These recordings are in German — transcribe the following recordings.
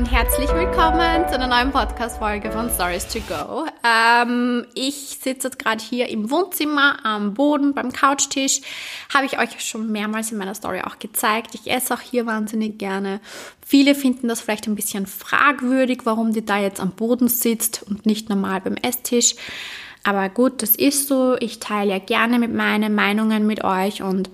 und herzlich willkommen zu einer neuen Podcast-Folge von Stories to Go. Ähm, ich sitze gerade hier im Wohnzimmer am Boden beim Couchtisch. Habe ich euch schon mehrmals in meiner Story auch gezeigt. Ich esse auch hier wahnsinnig gerne. Viele finden das vielleicht ein bisschen fragwürdig, warum die da jetzt am Boden sitzt und nicht normal beim Esstisch. Aber gut, das ist so. Ich teile ja gerne mit meinen Meinungen mit euch und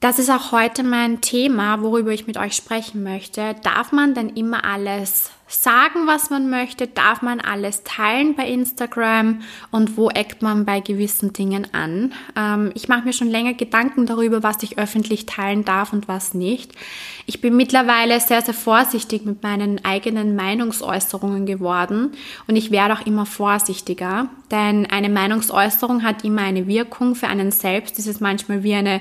das ist auch heute mein Thema, worüber ich mit euch sprechen möchte. Darf man denn immer alles sagen, was man möchte? Darf man alles teilen bei Instagram? Und wo eckt man bei gewissen Dingen an? Ähm, ich mache mir schon länger Gedanken darüber, was ich öffentlich teilen darf und was nicht. Ich bin mittlerweile sehr, sehr vorsichtig mit meinen eigenen Meinungsäußerungen geworden und ich werde auch immer vorsichtiger, denn eine Meinungsäußerung hat immer eine Wirkung. Für einen selbst ist es manchmal wie eine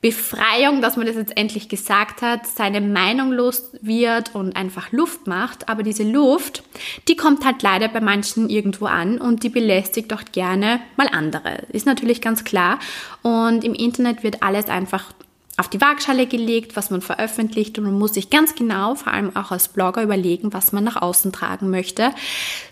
Befreiung, dass man das jetzt endlich gesagt hat, seine Meinung los wird und einfach Luft macht. Aber diese Luft, die kommt halt leider bei manchen irgendwo an und die belästigt auch gerne mal andere. Ist natürlich ganz klar. Und im Internet wird alles einfach auf die Waagschale gelegt, was man veröffentlicht und man muss sich ganz genau, vor allem auch als Blogger, überlegen, was man nach außen tragen möchte.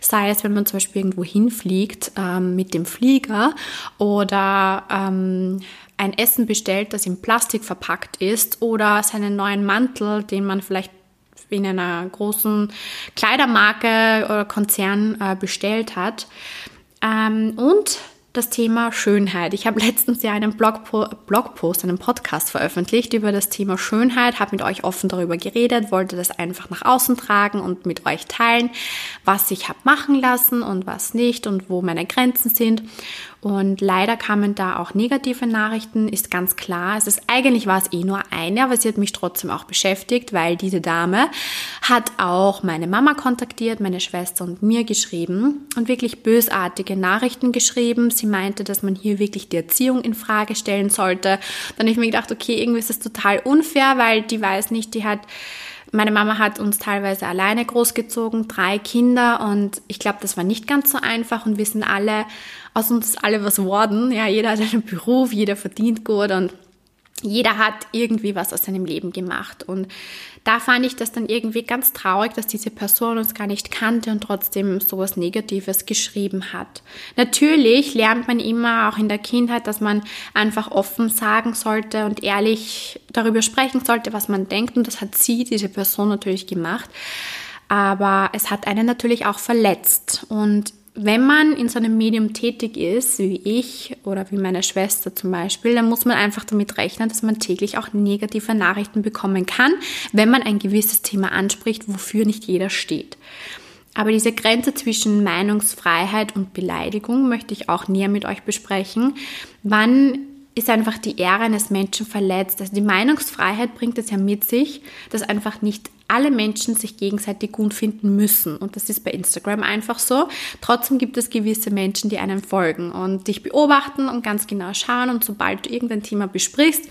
Sei es, wenn man zum Beispiel irgendwo hinfliegt ähm, mit dem Flieger oder ähm, ein Essen bestellt, das in Plastik verpackt ist oder seinen neuen Mantel, den man vielleicht in einer großen Kleidermarke oder Konzern äh, bestellt hat. Ähm, und das Thema Schönheit. Ich habe letztens ja einen Blogpo Blogpost, einen Podcast veröffentlicht über das Thema Schönheit, habe mit euch offen darüber geredet, wollte das einfach nach außen tragen und mit euch teilen, was ich habe machen lassen und was nicht und wo meine Grenzen sind. Und leider kamen da auch negative Nachrichten, ist ganz klar. Es ist eigentlich war es eh nur eine, aber sie hat mich trotzdem auch beschäftigt, weil diese Dame hat auch meine Mama kontaktiert, meine Schwester und mir geschrieben und wirklich bösartige Nachrichten geschrieben. Sie meinte, dass man hier wirklich die Erziehung in Frage stellen sollte. Dann habe ich mir gedacht, okay, irgendwie ist das total unfair, weil die weiß nicht, die hat meine Mama hat uns teilweise alleine großgezogen, drei Kinder und ich glaube, das war nicht ganz so einfach und wir sind alle, aus uns alle was worden. Ja, jeder hat einen Beruf, jeder verdient gut und jeder hat irgendwie was aus seinem Leben gemacht. Und da fand ich das dann irgendwie ganz traurig, dass diese Person uns gar nicht kannte und trotzdem sowas Negatives geschrieben hat. Natürlich lernt man immer auch in der Kindheit, dass man einfach offen sagen sollte und ehrlich darüber sprechen sollte, was man denkt. Und das hat sie, diese Person natürlich gemacht. Aber es hat einen natürlich auch verletzt. Und wenn man in so einem Medium tätig ist, wie ich oder wie meine Schwester zum Beispiel, dann muss man einfach damit rechnen, dass man täglich auch negative Nachrichten bekommen kann, wenn man ein gewisses Thema anspricht, wofür nicht jeder steht. Aber diese Grenze zwischen Meinungsfreiheit und Beleidigung möchte ich auch näher mit euch besprechen. Wann ist einfach die Ehre eines Menschen verletzt. Also die Meinungsfreiheit bringt es ja mit sich, dass einfach nicht alle Menschen sich gegenseitig gut finden müssen. Und das ist bei Instagram einfach so. Trotzdem gibt es gewisse Menschen, die einem folgen und dich beobachten und ganz genau schauen. Und sobald du irgendein Thema besprichst,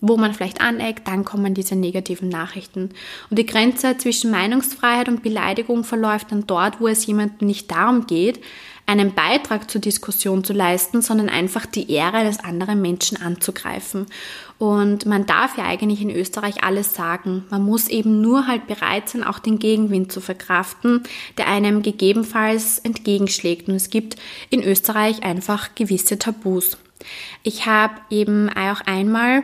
wo man vielleicht aneckt, dann kommen diese negativen Nachrichten. Und die Grenze zwischen Meinungsfreiheit und Beleidigung verläuft dann dort, wo es jemandem nicht darum geht, einen Beitrag zur Diskussion zu leisten, sondern einfach die Ehre eines anderen Menschen anzugreifen. Und man darf ja eigentlich in Österreich alles sagen. Man muss eben nur halt bereit sein, auch den Gegenwind zu verkraften, der einem gegebenenfalls entgegenschlägt. Und es gibt in Österreich einfach gewisse Tabus. Ich habe eben auch einmal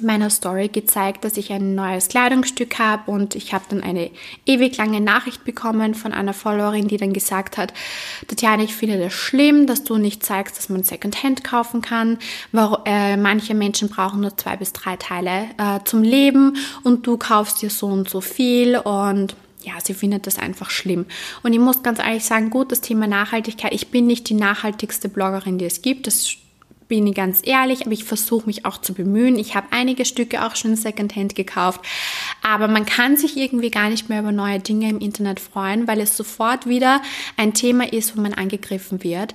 meiner Story gezeigt, dass ich ein neues Kleidungsstück habe und ich habe dann eine ewig lange Nachricht bekommen von einer Followerin, die dann gesagt hat, Tatjana, ich finde das schlimm, dass du nicht zeigst, dass man Secondhand kaufen kann. Äh, manche Menschen brauchen nur zwei bis drei Teile äh, zum Leben und du kaufst dir so und so viel und ja, sie findet das einfach schlimm. Und ich muss ganz ehrlich sagen, gut, das Thema Nachhaltigkeit, ich bin nicht die nachhaltigste Bloggerin, die es gibt. Das bin ich ganz ehrlich, aber ich versuche mich auch zu bemühen. Ich habe einige Stücke auch schon Secondhand gekauft, aber man kann sich irgendwie gar nicht mehr über neue Dinge im Internet freuen, weil es sofort wieder ein Thema ist, wo man angegriffen wird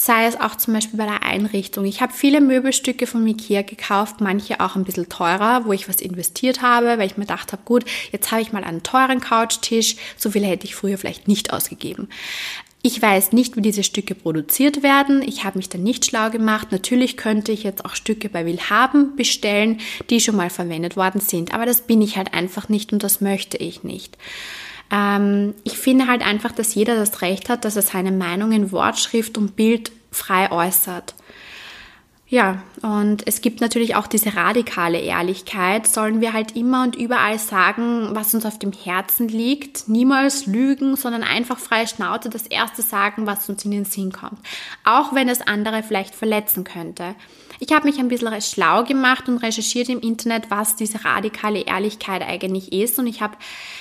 sei es auch zum Beispiel bei der Einrichtung. Ich habe viele Möbelstücke von Ikea gekauft, manche auch ein bisschen teurer, wo ich was investiert habe, weil ich mir gedacht habe, gut, jetzt habe ich mal einen teuren Couchtisch, so viel hätte ich früher vielleicht nicht ausgegeben. Ich weiß nicht, wie diese Stücke produziert werden. Ich habe mich da nicht schlau gemacht. Natürlich könnte ich jetzt auch Stücke bei Willhaben bestellen, die schon mal verwendet worden sind. Aber das bin ich halt einfach nicht und das möchte ich nicht. Ähm, ich finde halt einfach, dass jeder das Recht hat, dass er seine Meinung in Wortschrift und Bild frei äußert. Ja, und es gibt natürlich auch diese radikale Ehrlichkeit. Sollen wir halt immer und überall sagen, was uns auf dem Herzen liegt. Niemals lügen, sondern einfach freie Schnauze das Erste sagen, was uns in den Sinn kommt. Auch wenn es andere vielleicht verletzen könnte. Ich habe mich ein bisschen schlau gemacht und recherchiert im Internet, was diese radikale Ehrlichkeit eigentlich ist. Und ich habe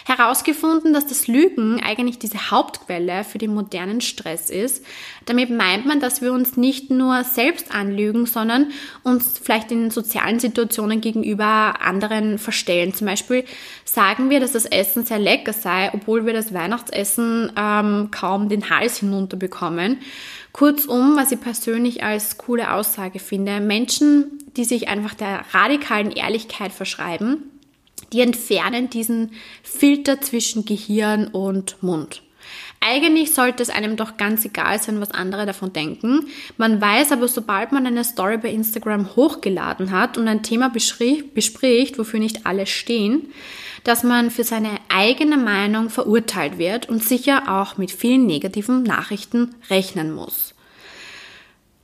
herausgefunden, dass das Lügen eigentlich diese Hauptquelle für den modernen Stress ist. Damit meint man, dass wir uns nicht nur selbst anlügen, sondern uns vielleicht in sozialen Situationen gegenüber anderen verstellen. Zum Beispiel sagen wir, dass das Essen sehr lecker sei, obwohl wir das Weihnachtsessen ähm, kaum den Hals hinunter bekommen. Kurzum, was ich persönlich als coole Aussage finde, Menschen, die sich einfach der radikalen Ehrlichkeit verschreiben, die entfernen diesen Filter zwischen Gehirn und Mund. Eigentlich sollte es einem doch ganz egal sein, was andere davon denken. Man weiß aber, sobald man eine Story bei Instagram hochgeladen hat und ein Thema bespricht, wofür nicht alle stehen, dass man für seine eigene Meinung verurteilt wird und sicher auch mit vielen negativen Nachrichten rechnen muss.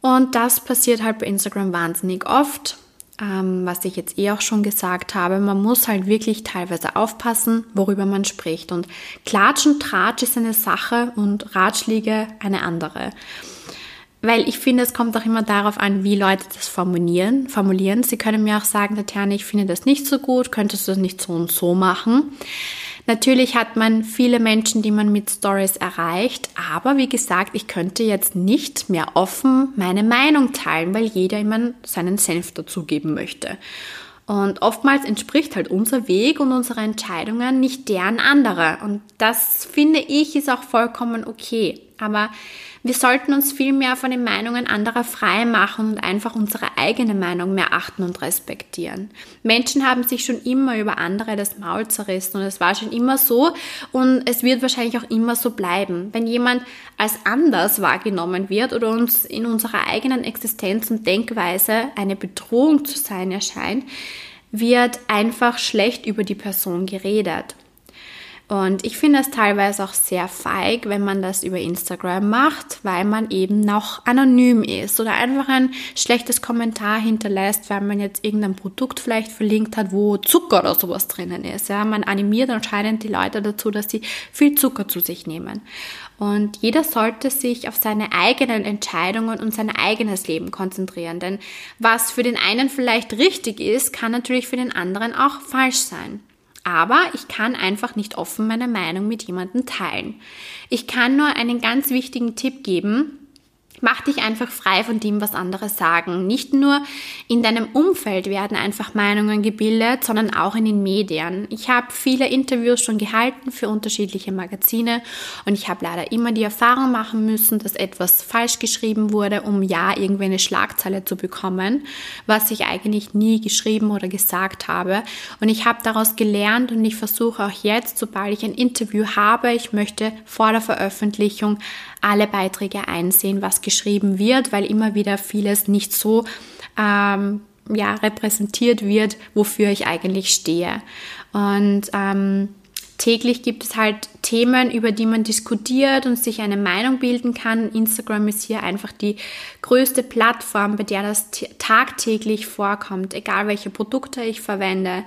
Und das passiert halt bei Instagram wahnsinnig oft, ähm, was ich jetzt eh auch schon gesagt habe. Man muss halt wirklich teilweise aufpassen, worüber man spricht. Und Klatsch und Tratsch ist eine Sache und Ratschläge eine andere. Weil ich finde, es kommt auch immer darauf an, wie Leute das formulieren. formulieren. Sie können mir auch sagen, Tatjana, ich finde das nicht so gut, könntest du das nicht so und so machen. Natürlich hat man viele Menschen, die man mit Stories erreicht, aber wie gesagt, ich könnte jetzt nicht mehr offen meine Meinung teilen, weil jeder immer seinen Senf dazugeben möchte. Und oftmals entspricht halt unser Weg und unsere Entscheidungen nicht deren andere. Und das finde ich ist auch vollkommen okay. Aber wir sollten uns viel mehr von den Meinungen anderer frei machen und einfach unsere eigene Meinung mehr achten und respektieren. Menschen haben sich schon immer über andere das Maul zerrissen und es war schon immer so und es wird wahrscheinlich auch immer so bleiben. Wenn jemand als anders wahrgenommen wird oder uns in unserer eigenen Existenz und Denkweise eine Bedrohung zu sein erscheint, wird einfach schlecht über die Person geredet. Und ich finde es teilweise auch sehr feig, wenn man das über Instagram macht, weil man eben noch anonym ist oder einfach ein schlechtes Kommentar hinterlässt, weil man jetzt irgendein Produkt vielleicht verlinkt hat, wo Zucker oder sowas drinnen ist. Ja, man animiert anscheinend die Leute dazu, dass sie viel Zucker zu sich nehmen. Und jeder sollte sich auf seine eigenen Entscheidungen und sein eigenes Leben konzentrieren. Denn was für den einen vielleicht richtig ist, kann natürlich für den anderen auch falsch sein. Aber ich kann einfach nicht offen meine Meinung mit jemandem teilen. Ich kann nur einen ganz wichtigen Tipp geben, Mach dich einfach frei von dem, was andere sagen. Nicht nur in deinem Umfeld werden einfach Meinungen gebildet, sondern auch in den Medien. Ich habe viele Interviews schon gehalten für unterschiedliche Magazine und ich habe leider immer die Erfahrung machen müssen, dass etwas falsch geschrieben wurde, um ja irgendwie eine Schlagzeile zu bekommen, was ich eigentlich nie geschrieben oder gesagt habe. Und ich habe daraus gelernt und ich versuche auch jetzt, sobald ich ein Interview habe, ich möchte vor der Veröffentlichung alle Beiträge einsehen, was geschrieben wird, weil immer wieder vieles nicht so ähm, ja, repräsentiert wird, wofür ich eigentlich stehe. Und ähm, täglich gibt es halt Themen, über die man diskutiert und sich eine Meinung bilden kann. Instagram ist hier einfach die größte Plattform, bei der das tagtäglich vorkommt, egal welche Produkte ich verwende,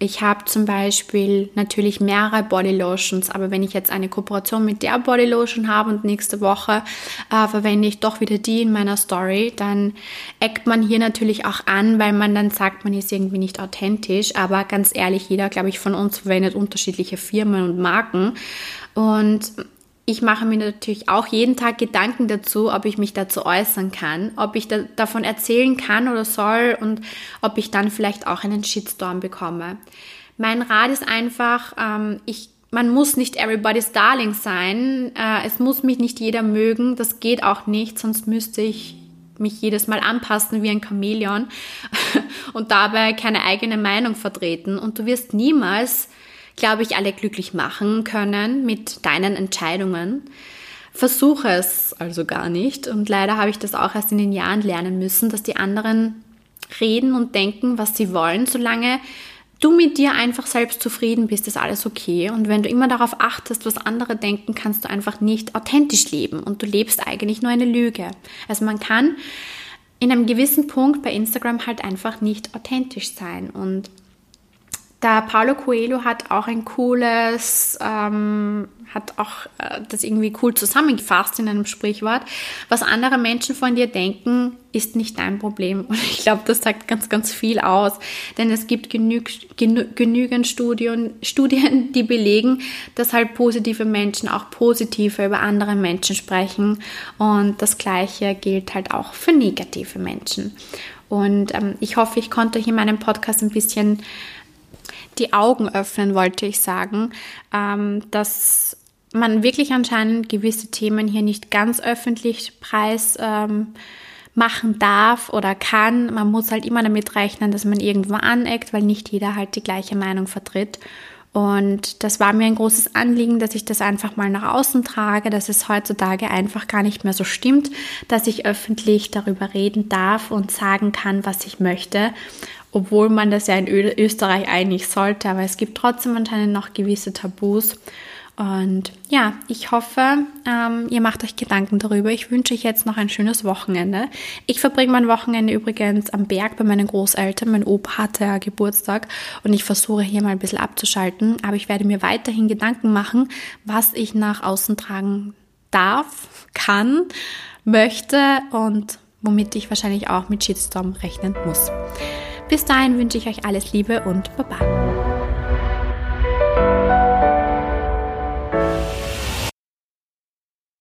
ich habe zum Beispiel natürlich mehrere Bodylotions, aber wenn ich jetzt eine Kooperation mit der Bodylotion habe und nächste Woche äh, verwende ich doch wieder die in meiner Story, dann eckt man hier natürlich auch an, weil man dann sagt, man ist irgendwie nicht authentisch. Aber ganz ehrlich, jeder, glaube ich, von uns verwendet unterschiedliche Firmen und Marken. Und ich mache mir natürlich auch jeden Tag Gedanken dazu, ob ich mich dazu äußern kann, ob ich da, davon erzählen kann oder soll und ob ich dann vielleicht auch einen Shitstorm bekomme. Mein Rat ist einfach, ähm, ich, man muss nicht everybody's darling sein. Äh, es muss mich nicht jeder mögen. Das geht auch nicht, sonst müsste ich mich jedes Mal anpassen wie ein Chamäleon und dabei keine eigene Meinung vertreten. Und du wirst niemals glaube ich, alle glücklich machen können mit deinen Entscheidungen. versuche es also gar nicht. Und leider habe ich das auch erst in den Jahren lernen müssen, dass die anderen reden und denken, was sie wollen, solange du mit dir einfach selbst zufrieden bist, ist alles okay. Und wenn du immer darauf achtest, was andere denken, kannst du einfach nicht authentisch leben und du lebst eigentlich nur eine Lüge. Also man kann in einem gewissen Punkt bei Instagram halt einfach nicht authentisch sein und der Paulo Coelho hat auch ein cooles, ähm, hat auch äh, das irgendwie cool zusammengefasst in einem Sprichwort. Was andere Menschen von dir denken, ist nicht dein Problem. Und ich glaube, das sagt ganz, ganz viel aus. Denn es gibt genüg, genü genügend Studien, Studien, die belegen, dass halt positive Menschen auch positiver über andere Menschen sprechen. Und das Gleiche gilt halt auch für negative Menschen. Und ähm, ich hoffe, ich konnte hier in meinem Podcast ein bisschen die Augen öffnen, wollte ich sagen, ähm, dass man wirklich anscheinend gewisse Themen hier nicht ganz öffentlich preis ähm, machen darf oder kann. Man muss halt immer damit rechnen, dass man irgendwo aneckt, weil nicht jeder halt die gleiche Meinung vertritt. Und das war mir ein großes Anliegen, dass ich das einfach mal nach außen trage, dass es heutzutage einfach gar nicht mehr so stimmt, dass ich öffentlich darüber reden darf und sagen kann, was ich möchte obwohl man das ja in Österreich eigentlich sollte, aber es gibt trotzdem anscheinend noch gewisse Tabus. Und ja, ich hoffe, ähm, ihr macht euch Gedanken darüber. Ich wünsche euch jetzt noch ein schönes Wochenende. Ich verbringe mein Wochenende übrigens am Berg bei meinen Großeltern. Mein Opa hatte ja Geburtstag und ich versuche hier mal ein bisschen abzuschalten. Aber ich werde mir weiterhin Gedanken machen, was ich nach außen tragen darf, kann, möchte und womit ich wahrscheinlich auch mit Shitstorm rechnen muss. Bis dahin wünsche ich euch alles Liebe und Baba.